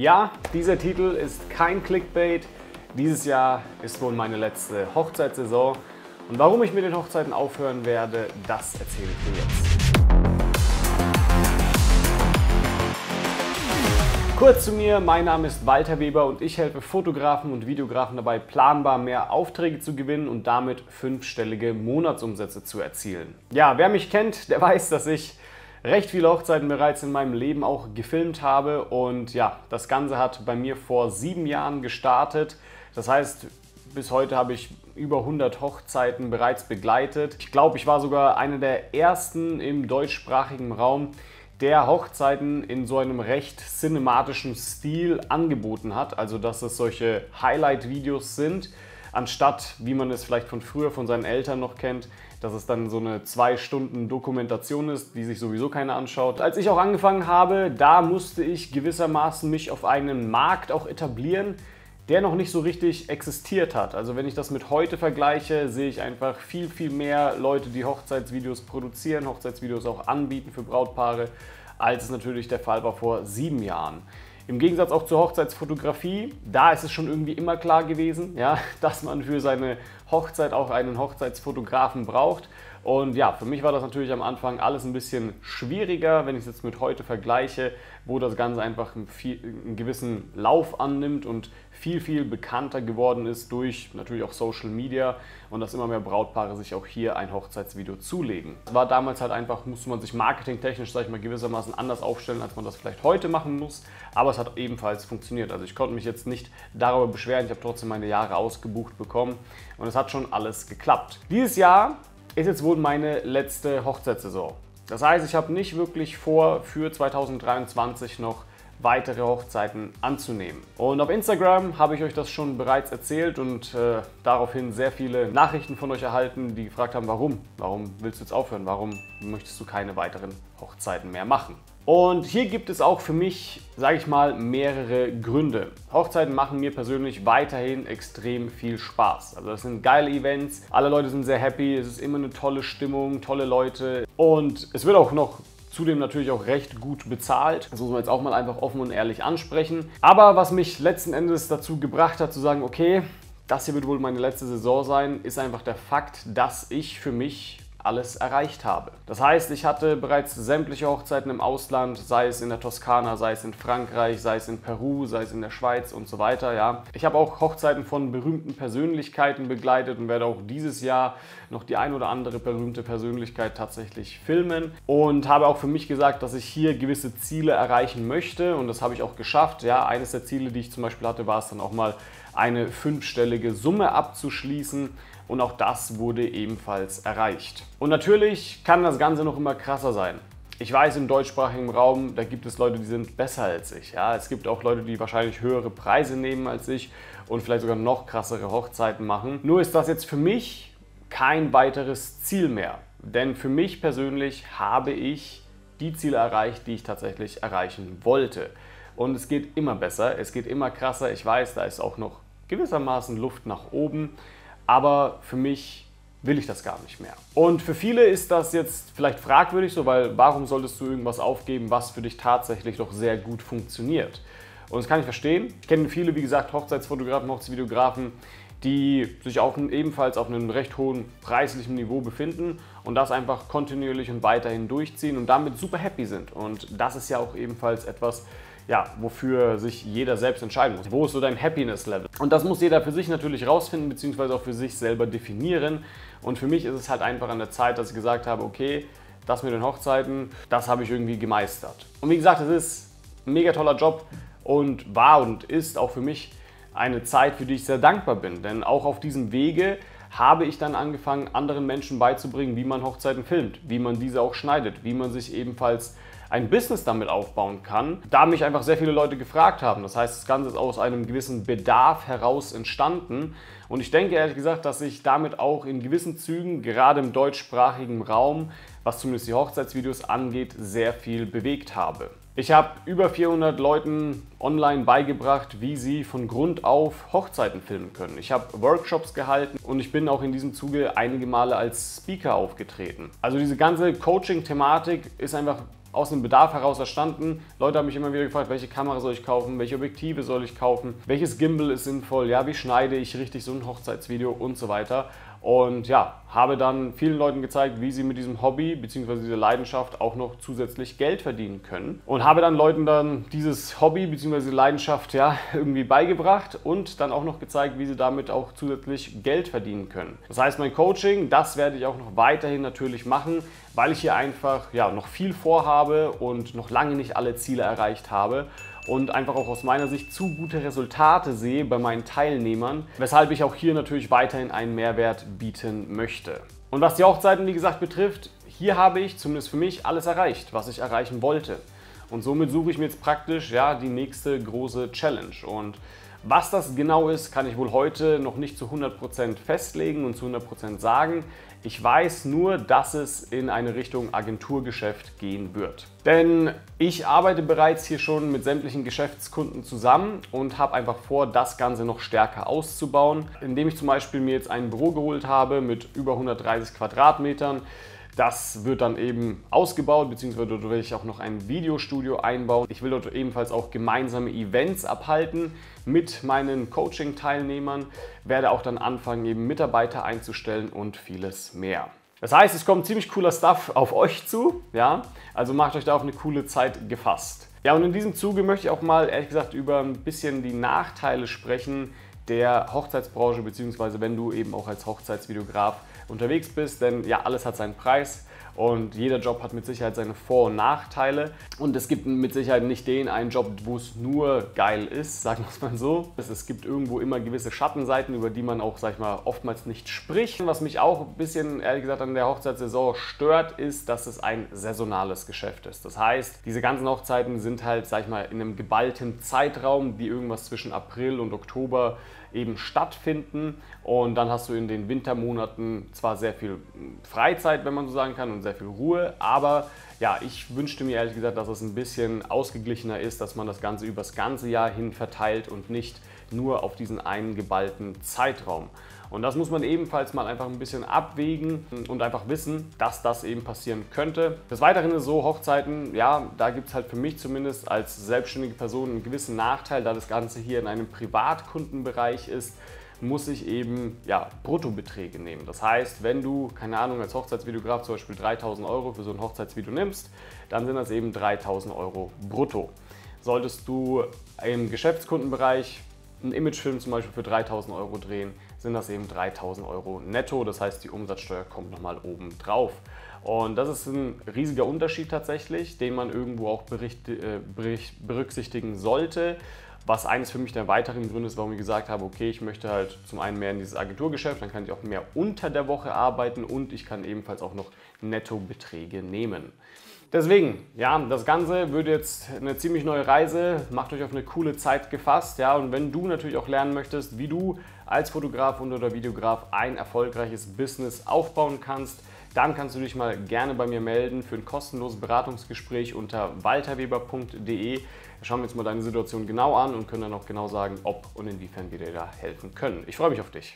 Ja, dieser Titel ist kein Clickbait. Dieses Jahr ist wohl meine letzte Hochzeitssaison. Und warum ich mit den Hochzeiten aufhören werde, das erzähle ich dir jetzt. Kurz zu mir, mein Name ist Walter Weber und ich helfe Fotografen und Videografen dabei, planbar mehr Aufträge zu gewinnen und damit fünfstellige Monatsumsätze zu erzielen. Ja, wer mich kennt, der weiß, dass ich recht viele Hochzeiten bereits in meinem Leben auch gefilmt habe und ja, das Ganze hat bei mir vor sieben Jahren gestartet. Das heißt, bis heute habe ich über 100 Hochzeiten bereits begleitet. Ich glaube, ich war sogar einer der ersten im deutschsprachigen Raum, der Hochzeiten in so einem recht cinematischen Stil angeboten hat. Also dass es solche Highlight-Videos sind, anstatt, wie man es vielleicht von früher von seinen Eltern noch kennt, dass es dann so eine zwei Stunden Dokumentation ist, die sich sowieso keiner anschaut. Als ich auch angefangen habe, da musste ich gewissermaßen mich auf einen Markt auch etablieren, der noch nicht so richtig existiert hat. Also wenn ich das mit heute vergleiche, sehe ich einfach viel, viel mehr Leute, die Hochzeitsvideos produzieren, Hochzeitsvideos auch anbieten für Brautpaare, als es natürlich der Fall war vor sieben Jahren. Im Gegensatz auch zur Hochzeitsfotografie, da ist es schon irgendwie immer klar gewesen, ja, dass man für seine Hochzeit auch einen Hochzeitsfotografen braucht. Und ja, für mich war das natürlich am Anfang alles ein bisschen schwieriger, wenn ich es jetzt mit heute vergleiche, wo das Ganze einfach einen, viel, einen, gewissen Lauf annimmt und viel, viel bekannter geworden ist durch natürlich auch Social Media und dass immer mehr Brautpaare sich auch hier ein Hochzeitsvideo zulegen. War damals halt einfach, musste man sich marketingtechnisch, sag ich mal, gewissermaßen anders aufstellen, als man das vielleicht heute machen muss, aber es hat ebenfalls funktioniert. Also ich konnte mich jetzt nicht darüber beschweren, ich habe trotzdem meine Jahre ausgebucht bekommen und es hat schon alles geklappt. Dieses Jahr ist jetzt wohl meine letzte Hochzeitssaison. Das heißt, ich habe nicht wirklich vor, für 2023 noch weitere Hochzeiten anzunehmen. Und auf Instagram habe ich euch das schon bereits erzählt und äh, daraufhin sehr viele Nachrichten von euch erhalten, die gefragt haben, warum? Warum willst du jetzt aufhören? Warum möchtest du keine weiteren Hochzeiten mehr machen? Und hier gibt es auch für mich, sage ich mal, mehrere Gründe. Hochzeiten machen mir persönlich weiterhin extrem viel Spaß. Also das sind geile Events, alle Leute sind sehr happy, es ist immer eine tolle Stimmung, tolle Leute und es wird auch noch zudem natürlich auch recht gut bezahlt. Das muss man jetzt auch mal einfach offen und ehrlich ansprechen. Aber was mich letzten Endes dazu gebracht hat zu sagen, okay, das hier wird wohl meine letzte Saison sein, ist einfach der Fakt, dass ich für mich alles erreicht habe. Das heißt, ich hatte bereits sämtliche Hochzeiten im Ausland, sei es in der Toskana, sei es in Frankreich, sei es in Peru, sei es in der Schweiz und so weiter. Ja. Ich habe auch Hochzeiten von berühmten Persönlichkeiten begleitet und werde auch dieses Jahr noch die ein oder andere berühmte Persönlichkeit tatsächlich filmen und habe auch für mich gesagt, dass ich hier gewisse Ziele erreichen möchte und das habe ich auch geschafft. Ja, eines der Ziele, die ich zum Beispiel hatte, war es dann auch mal eine fünfstellige Summe abzuschließen und auch das wurde ebenfalls erreicht. Und natürlich kann das Ganze noch immer krasser sein. Ich weiß, im deutschsprachigen Raum, da gibt es Leute, die sind besser als ich. Ja, es gibt auch Leute, die wahrscheinlich höhere Preise nehmen als ich und vielleicht sogar noch krassere Hochzeiten machen. Nur ist das jetzt für mich kein weiteres Ziel mehr. Denn für mich persönlich habe ich die Ziele erreicht, die ich tatsächlich erreichen wollte. Und es geht immer besser, es geht immer krasser. Ich weiß, da ist auch noch gewissermaßen Luft nach oben aber für mich will ich das gar nicht mehr. Und für viele ist das jetzt vielleicht fragwürdig so, weil warum solltest du irgendwas aufgeben, was für dich tatsächlich doch sehr gut funktioniert? Und das kann ich verstehen. Ich kenne viele, wie gesagt, Hochzeitsfotografen, Hochzeitsvideografen, die sich auch ebenfalls auf einem recht hohen preislichen Niveau befinden und das einfach kontinuierlich und weiterhin durchziehen und damit super happy sind. Und das ist ja auch ebenfalls etwas, ja, wofür sich jeder selbst entscheiden muss. Wo ist so dein Happiness-Level? Und das muss jeder für sich natürlich rausfinden, beziehungsweise auch für sich selber definieren. Und für mich ist es halt einfach an der Zeit, dass ich gesagt habe, okay, das mit den Hochzeiten, das habe ich irgendwie gemeistert. Und wie gesagt, es ist ein mega toller Job und war und ist auch für mich eine Zeit, für die ich sehr dankbar bin. Denn auch auf diesem Wege habe ich dann angefangen, anderen Menschen beizubringen, wie man Hochzeiten filmt, wie man diese auch schneidet, wie man sich ebenfalls ein Business damit aufbauen kann, da mich einfach sehr viele Leute gefragt haben. Das heißt, das Ganze ist aus einem gewissen Bedarf heraus entstanden. Und ich denke ehrlich gesagt, dass ich damit auch in gewissen Zügen, gerade im deutschsprachigen Raum, was zumindest die Hochzeitsvideos angeht, sehr viel bewegt habe. Ich habe über 400 Leuten online beigebracht, wie sie von Grund auf Hochzeiten filmen können. Ich habe Workshops gehalten und ich bin auch in diesem Zuge einige Male als Speaker aufgetreten. Also diese ganze Coaching-Thematik ist einfach aus einem Bedarf heraus erstanden. Leute haben mich immer wieder gefragt, welche Kamera soll ich kaufen, welche Objektive soll ich kaufen, welches Gimbal ist sinnvoll, ja, wie schneide ich richtig so ein Hochzeitsvideo und so weiter. Und ja, habe dann vielen Leuten gezeigt, wie sie mit diesem Hobby bzw. dieser Leidenschaft auch noch zusätzlich Geld verdienen können. Und habe dann Leuten dann dieses Hobby bzw. Leidenschaft ja irgendwie beigebracht und dann auch noch gezeigt, wie sie damit auch zusätzlich Geld verdienen können. Das heißt, mein Coaching, das werde ich auch noch weiterhin natürlich machen, weil ich hier einfach ja noch viel vorhabe und noch lange nicht alle Ziele erreicht habe und einfach auch aus meiner Sicht zu gute Resultate sehe bei meinen Teilnehmern, weshalb ich auch hier natürlich weiterhin einen Mehrwert bieten möchte. Und was die Hochzeiten, wie gesagt, betrifft, hier habe ich zumindest für mich alles erreicht, was ich erreichen wollte. Und somit suche ich mir jetzt praktisch ja, die nächste große Challenge. Und was das genau ist, kann ich wohl heute noch nicht zu 100% festlegen und zu 100% sagen. Ich weiß nur, dass es in eine Richtung Agenturgeschäft gehen wird. Denn ich arbeite bereits hier schon mit sämtlichen Geschäftskunden zusammen und habe einfach vor, das Ganze noch stärker auszubauen, indem ich zum Beispiel mir jetzt ein Büro geholt habe mit über 130 Quadratmetern das wird dann eben ausgebaut, beziehungsweise dort werde ich auch noch ein Videostudio einbauen. Ich will dort ebenfalls auch gemeinsame Events abhalten mit meinen Coaching-Teilnehmern, werde auch dann anfangen, eben Mitarbeiter einzustellen und vieles mehr. Das heißt, es kommt ziemlich cooler Stuff auf euch zu, ja, also macht euch da auf eine coole Zeit gefasst. Ja, und in diesem Zuge möchte ich auch mal ehrlich gesagt über ein bisschen die Nachteile sprechen der Hochzeitsbranche, beziehungsweise wenn du eben auch als Hochzeitsvideograf unterwegs bist, denn ja, alles hat seinen Preis und jeder Job hat mit Sicherheit seine Vor- und Nachteile und es gibt mit Sicherheit nicht den einen Job, wo es nur geil ist, sagen wir es mal so. Es gibt irgendwo immer gewisse Schattenseiten, über die man auch, sag ich mal, oftmals nicht spricht. Was mich auch ein bisschen, ehrlich gesagt, an der Hochzeitssaison stört, ist, dass es ein saisonales Geschäft ist. Das heißt, diese ganzen Hochzeiten sind halt, sag ich mal, in einem geballten Zeitraum, die irgendwas zwischen April und Oktober eben stattfinden. Und dann hast du in den Wintermonaten zwar sehr viel Freizeit, wenn man so sagen kann, und sehr viel Ruhe, aber ja, ich wünschte mir ehrlich gesagt, dass es ein bisschen ausgeglichener ist, dass man das Ganze übers ganze Jahr hin verteilt und nicht nur auf diesen einen geballten Zeitraum. Und das muss man ebenfalls mal einfach ein bisschen abwägen und einfach wissen, dass das eben passieren könnte. Des Weiteren ist so, Hochzeiten, ja, da gibt es halt für mich zumindest als selbstständige Person einen gewissen Nachteil, da das Ganze hier in einem Privatkundenbereich ist muss ich eben ja, Bruttobeträge nehmen. Das heißt, wenn du, keine Ahnung, als Hochzeitsvideograf zum Beispiel 3000 Euro für so ein Hochzeitsvideo nimmst, dann sind das eben 3000 Euro brutto. Solltest du im Geschäftskundenbereich einen Imagefilm zum Beispiel für 3000 Euro drehen, sind das eben 3000 Euro netto. Das heißt, die Umsatzsteuer kommt nochmal oben drauf. Und das ist ein riesiger Unterschied tatsächlich, den man irgendwo auch bericht, äh, berücksichtigen sollte. Was eines für mich der weiteren Gründe ist, warum ich gesagt habe, okay, ich möchte halt zum einen mehr in dieses Agenturgeschäft, dann kann ich auch mehr unter der Woche arbeiten und ich kann ebenfalls auch noch Nettobeträge nehmen. Deswegen, ja, das Ganze wird jetzt eine ziemlich neue Reise, macht euch auf eine coole Zeit gefasst, ja, und wenn du natürlich auch lernen möchtest, wie du als Fotograf und oder Videograf ein erfolgreiches Business aufbauen kannst, dann kannst du dich mal gerne bei mir melden für ein kostenloses Beratungsgespräch unter walterweber.de. Schauen wir uns mal deine Situation genau an und können dann auch genau sagen, ob und inwiefern wir dir da helfen können. Ich freue mich auf dich.